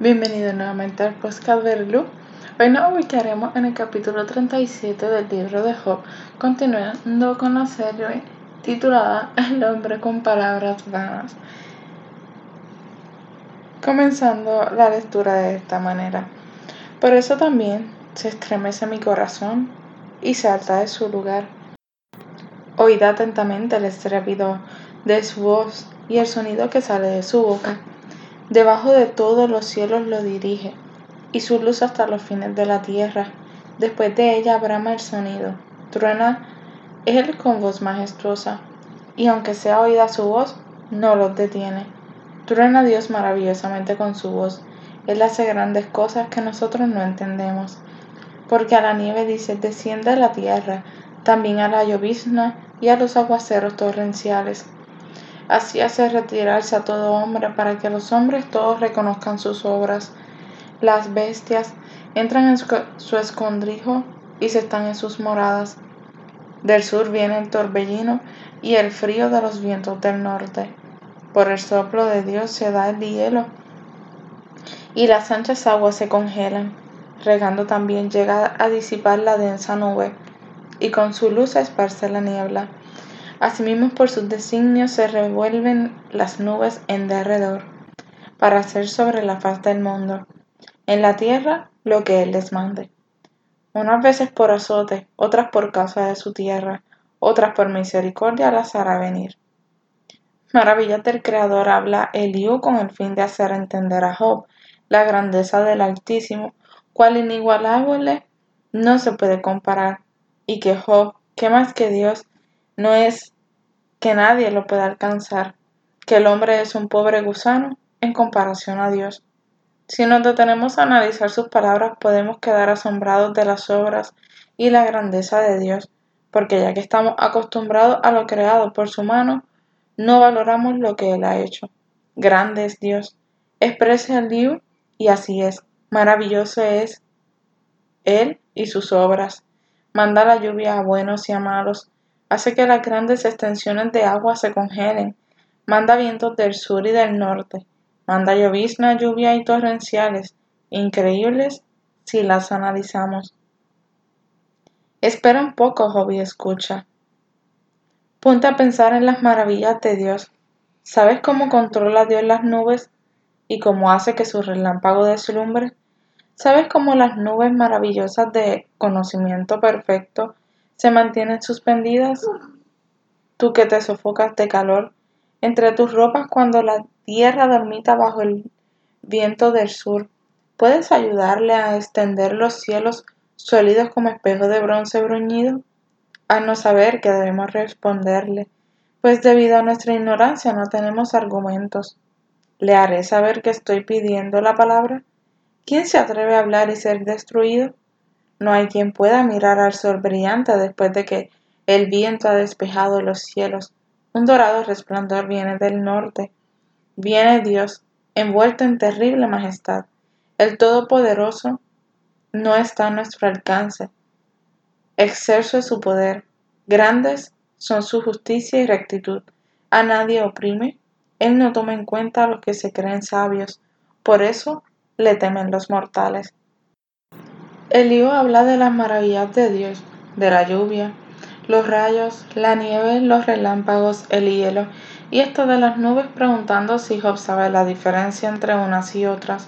Bienvenido nuevamente al podcast Verlu. Hoy nos ubicaremos en el capítulo 37 del libro de Job, continuando con la serie titulada El hombre con palabras vanas. Comenzando la lectura de esta manera. Por eso también se estremece mi corazón y salta de su lugar. Oíd atentamente el estrépito de su voz y el sonido que sale de su boca Debajo de todos los cielos lo dirige, y su luz hasta los fines de la tierra. Después de ella brama el sonido. Truena él con voz majestuosa, y aunque sea oída su voz, no los detiene. Truena Dios maravillosamente con su voz. Él hace grandes cosas que nosotros no entendemos. Porque a la nieve dice, desciende la tierra, también a la llovizna y a los aguaceros torrenciales. Así hace retirarse a todo hombre para que los hombres todos reconozcan sus obras. Las bestias entran en su escondrijo y se están en sus moradas. Del sur viene el torbellino y el frío de los vientos del norte. Por el soplo de Dios se da el hielo y las anchas aguas se congelan. Regando también llega a disipar la densa nube y con su luz esparce la niebla. Asimismo, por sus designios se revuelven las nubes en derredor, para hacer sobre la faz del mundo, en la tierra, lo que Él les mande. Unas veces por azote, otras por causa de su tierra, otras por misericordia las hará venir. Maravillas del Creador habla Eliú con el fin de hacer entender a Job la grandeza del Altísimo, cual inigualable no se puede comparar, y que Job, que más que Dios, no es que nadie lo pueda alcanzar, que el hombre es un pobre gusano en comparación a Dios. Si nos detenemos a analizar sus palabras, podemos quedar asombrados de las obras y la grandeza de Dios, porque ya que estamos acostumbrados a lo creado por su mano, no valoramos lo que Él ha hecho. Grande es Dios, expresa el libro y así es. Maravilloso es Él y sus obras. Manda la lluvia a buenos y a malos, hace que las grandes extensiones de agua se congelen, manda vientos del sur y del norte, manda llovizna, lluvia y torrenciales, increíbles si las analizamos. Espera un poco, Job, y escucha. Ponte a pensar en las maravillas de Dios. ¿Sabes cómo controla Dios las nubes y cómo hace que su relámpago deslumbre? ¿Sabes cómo las nubes maravillosas de conocimiento perfecto se mantienen suspendidas. Tú que te sofocas de calor entre tus ropas cuando la tierra dormita bajo el viento del sur, ¿puedes ayudarle a extender los cielos sólidos como espejo de bronce bruñido? A no saber que debemos responderle, pues debido a nuestra ignorancia no tenemos argumentos. ¿Le haré saber que estoy pidiendo la palabra? ¿Quién se atreve a hablar y ser destruido? No hay quien pueda mirar al sol brillante después de que el viento ha despejado los cielos. Un dorado resplandor viene del norte. Viene Dios, envuelto en terrible majestad. El Todopoderoso no está a nuestro alcance. Excelso es su poder. Grandes son su justicia y rectitud. A nadie oprime. Él no toma en cuenta a los que se creen sabios. Por eso le temen los mortales. Elío habla de las maravillas de Dios, de la lluvia, los rayos, la nieve, los relámpagos, el hielo, y esto de las nubes preguntando si Job sabe la diferencia entre unas y otras.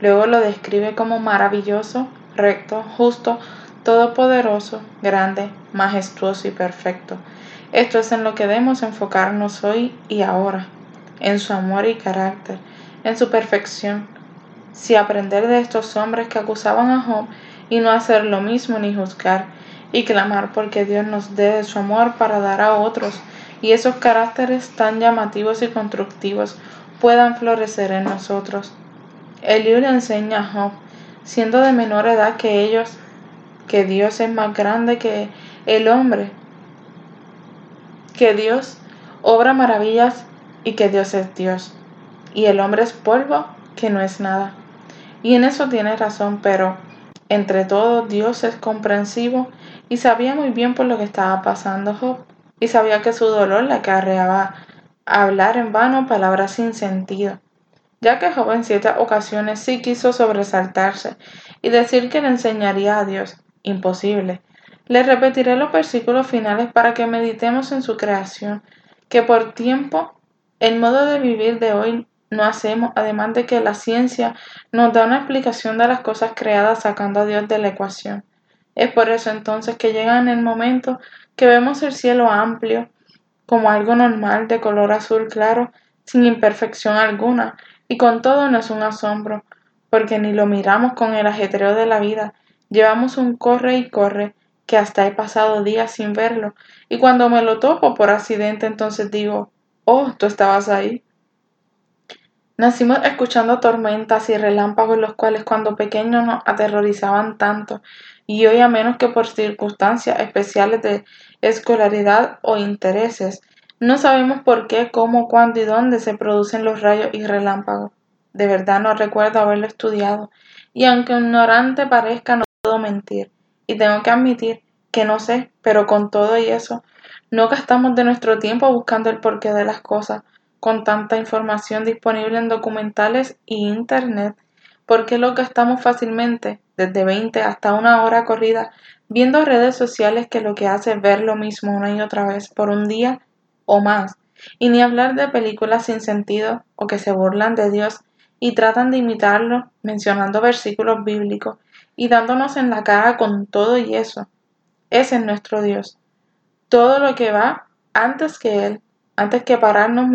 Luego lo describe como maravilloso, recto, justo, todopoderoso, grande, majestuoso y perfecto. Esto es en lo que debemos enfocarnos hoy y ahora, en su amor y carácter, en su perfección. Si aprender de estos hombres que acusaban a Job y no hacer lo mismo ni juzgar y clamar porque Dios nos dé su amor para dar a otros y esos caracteres tan llamativos y constructivos puedan florecer en nosotros. El libro enseña a Job, siendo de menor edad que ellos, que Dios es más grande que el hombre, que Dios obra maravillas y que Dios es Dios, y el hombre es polvo que no es nada. Y en eso tiene razón, pero entre todo, Dios es comprensivo y sabía muy bien por lo que estaba pasando Job, y sabía que su dolor le acarreaba hablar en vano palabras sin sentido. ya que Job en siete ocasiones sí quiso sobresaltarse y decir que le enseñaría a Dios. Imposible. Le repetiré los versículos finales para que meditemos en su creación, que por tiempo el modo de vivir de hoy no hacemos, además de que la ciencia nos da una explicación de las cosas creadas sacando a Dios de la ecuación. Es por eso entonces que llega en el momento que vemos el cielo amplio, como algo normal de color azul claro, sin imperfección alguna, y con todo no es un asombro, porque ni lo miramos con el ajetreo de la vida, llevamos un corre y corre, que hasta he pasado días sin verlo, y cuando me lo topo por accidente entonces digo, oh, tú estabas ahí. Nacimos escuchando tormentas y relámpagos los cuales cuando pequeños nos aterrorizaban tanto, y hoy a menos que por circunstancias especiales de escolaridad o intereses, no sabemos por qué, cómo, cuándo y dónde se producen los rayos y relámpagos. De verdad no recuerdo haberlo estudiado, y aunque ignorante parezca, no puedo mentir. Y tengo que admitir que no sé, pero con todo y eso, no gastamos de nuestro tiempo buscando el porqué de las cosas, con tanta información disponible en documentales y internet, porque lo gastamos fácilmente, desde 20 hasta una hora corrida, viendo redes sociales que lo que hace es ver lo mismo una y otra vez por un día o más, y ni hablar de películas sin sentido o que se burlan de Dios y tratan de imitarlo mencionando versículos bíblicos y dándonos en la cara con todo y eso. Ese es nuestro Dios. Todo lo que va antes que Él, antes que pararnos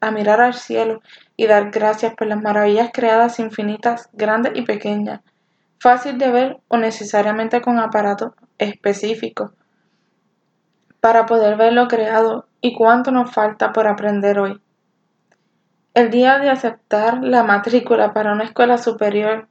a mirar al cielo y dar gracias por las maravillas creadas infinitas, grandes y pequeñas, fácil de ver o necesariamente con aparatos específicos, para poder ver lo creado y cuánto nos falta por aprender hoy. El día de aceptar la matrícula para una escuela superior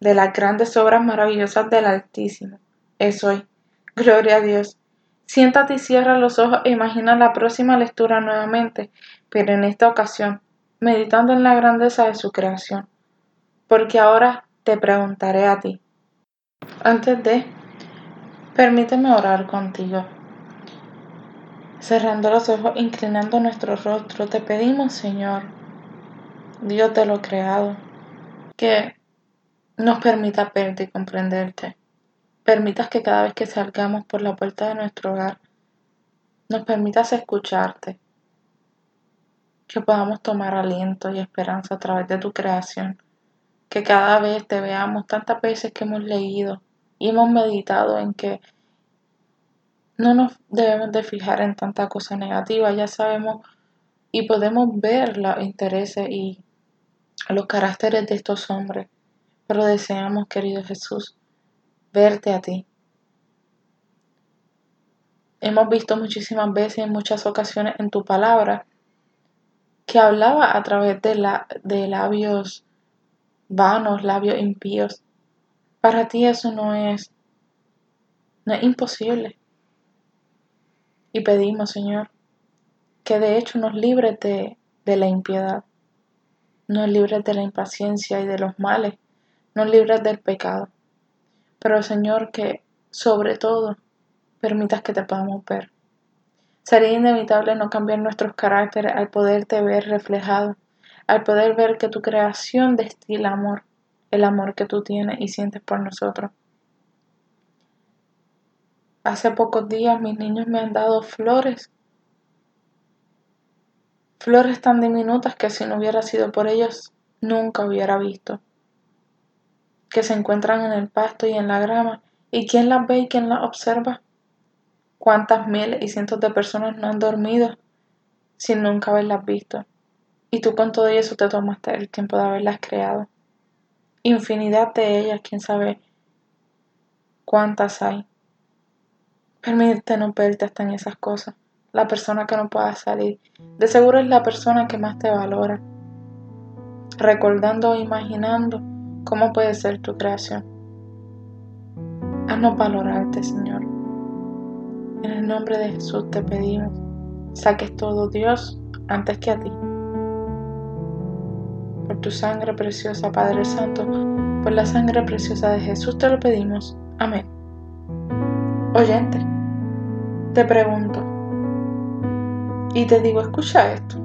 de las grandes obras maravillosas del Altísimo es hoy. Gloria a Dios. Siéntate y cierra los ojos e imagina la próxima lectura nuevamente, pero en esta ocasión, meditando en la grandeza de su creación. Porque ahora te preguntaré a ti. Antes de, permíteme orar contigo. Cerrando los ojos, inclinando nuestro rostro, te pedimos, Señor, Dios de lo creado, que nos permita verte y comprenderte. Permitas que cada vez que salgamos por la puerta de nuestro hogar, nos permitas escucharte, que podamos tomar aliento y esperanza a través de tu creación, que cada vez te veamos tantas veces que hemos leído y hemos meditado en que no nos debemos de fijar en tanta cosa negativa, ya sabemos y podemos ver los intereses y los caracteres de estos hombres, pero deseamos, querido Jesús, verte a ti. Hemos visto muchísimas veces, en muchas ocasiones en tu palabra, que hablaba a través de, la, de labios vanos, labios impíos. Para ti eso no es, no es imposible. Y pedimos, Señor, que de hecho nos libres de, de la impiedad, nos libres de la impaciencia y de los males, nos libres del pecado. Pero, Señor, que sobre todo permitas que te podamos ver. Sería inevitable no cambiar nuestros caracteres al poderte ver reflejado, al poder ver que tu creación destila amor, el amor que tú tienes y sientes por nosotros. Hace pocos días mis niños me han dado flores. Flores tan diminutas que si no hubiera sido por ellos nunca hubiera visto. Que se encuentran en el pasto y en la grama. ¿Y quién las ve y quién las observa? ¿Cuántas miles y cientos de personas no han dormido sin nunca haberlas visto? Y tú con todo eso te tomaste el tiempo de haberlas creado. Infinidad de ellas, quién sabe cuántas hay. Permítete verte hasta en esas cosas. La persona que no pueda salir. De seguro es la persona que más te valora. Recordando o imaginando cómo puede ser tu creación. Haznos valorarte, Señor. En el nombre de Jesús te pedimos. Saques todo Dios antes que a ti. Por tu sangre preciosa, Padre Santo, por la sangre preciosa de Jesús te lo pedimos. Amén. Oyente. Te pregunto, y te digo, escucha esto.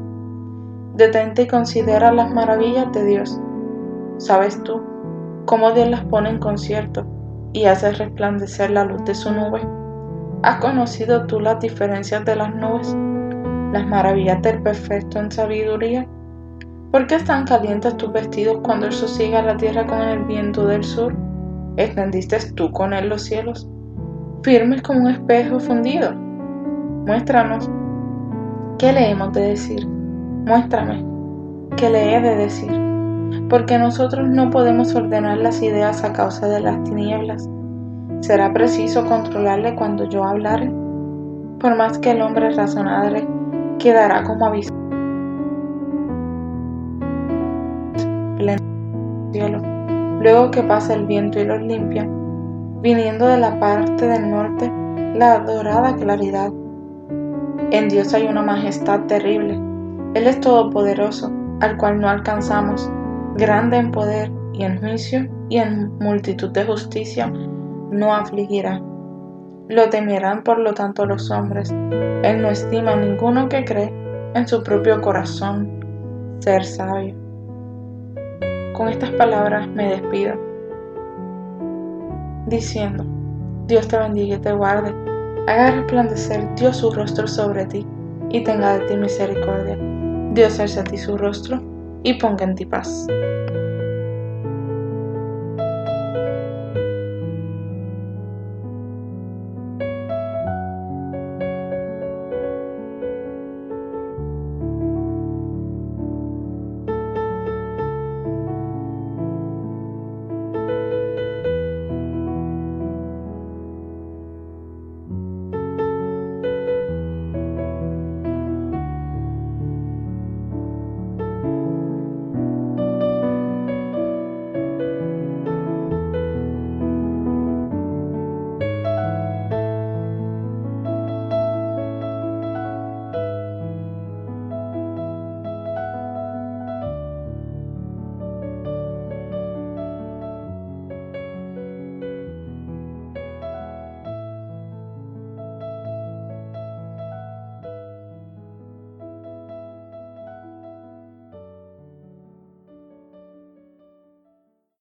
Detente y considera las maravillas de Dios. ¿Sabes tú cómo Dios las pone en concierto y hace resplandecer la luz de su nube? ¿Has conocido tú las diferencias de las nubes? ¿Las maravillas del perfecto en sabiduría? ¿Por qué están calientes tus vestidos cuando él sosiega la tierra con el viento del sur? ¿Extendiste tú con él los cielos? Firmes como un espejo fundido. Muéstranos. ¿Qué le hemos de decir? Muéstrame. ¿Qué le he de decir? Porque nosotros no podemos ordenar las ideas a causa de las tinieblas. ¿Será preciso controlarle cuando yo hablare? Por más que el hombre razonadre quedará como aviso. cielo, luego que pasa el viento y los limpia, viniendo de la parte del norte la dorada claridad. En Dios hay una majestad terrible. Él es todopoderoso, al cual no alcanzamos, grande en poder y en juicio y en multitud de justicia, no afligirá. Lo temerán por lo tanto los hombres. Él no estima a ninguno que cree en su propio corazón ser sabio. Con estas palabras me despido, diciendo, Dios te bendiga y te guarde, haga resplandecer Dios su rostro sobre ti y tenga de ti misericordia. Dios alce a ti su rostro y ponga en ti.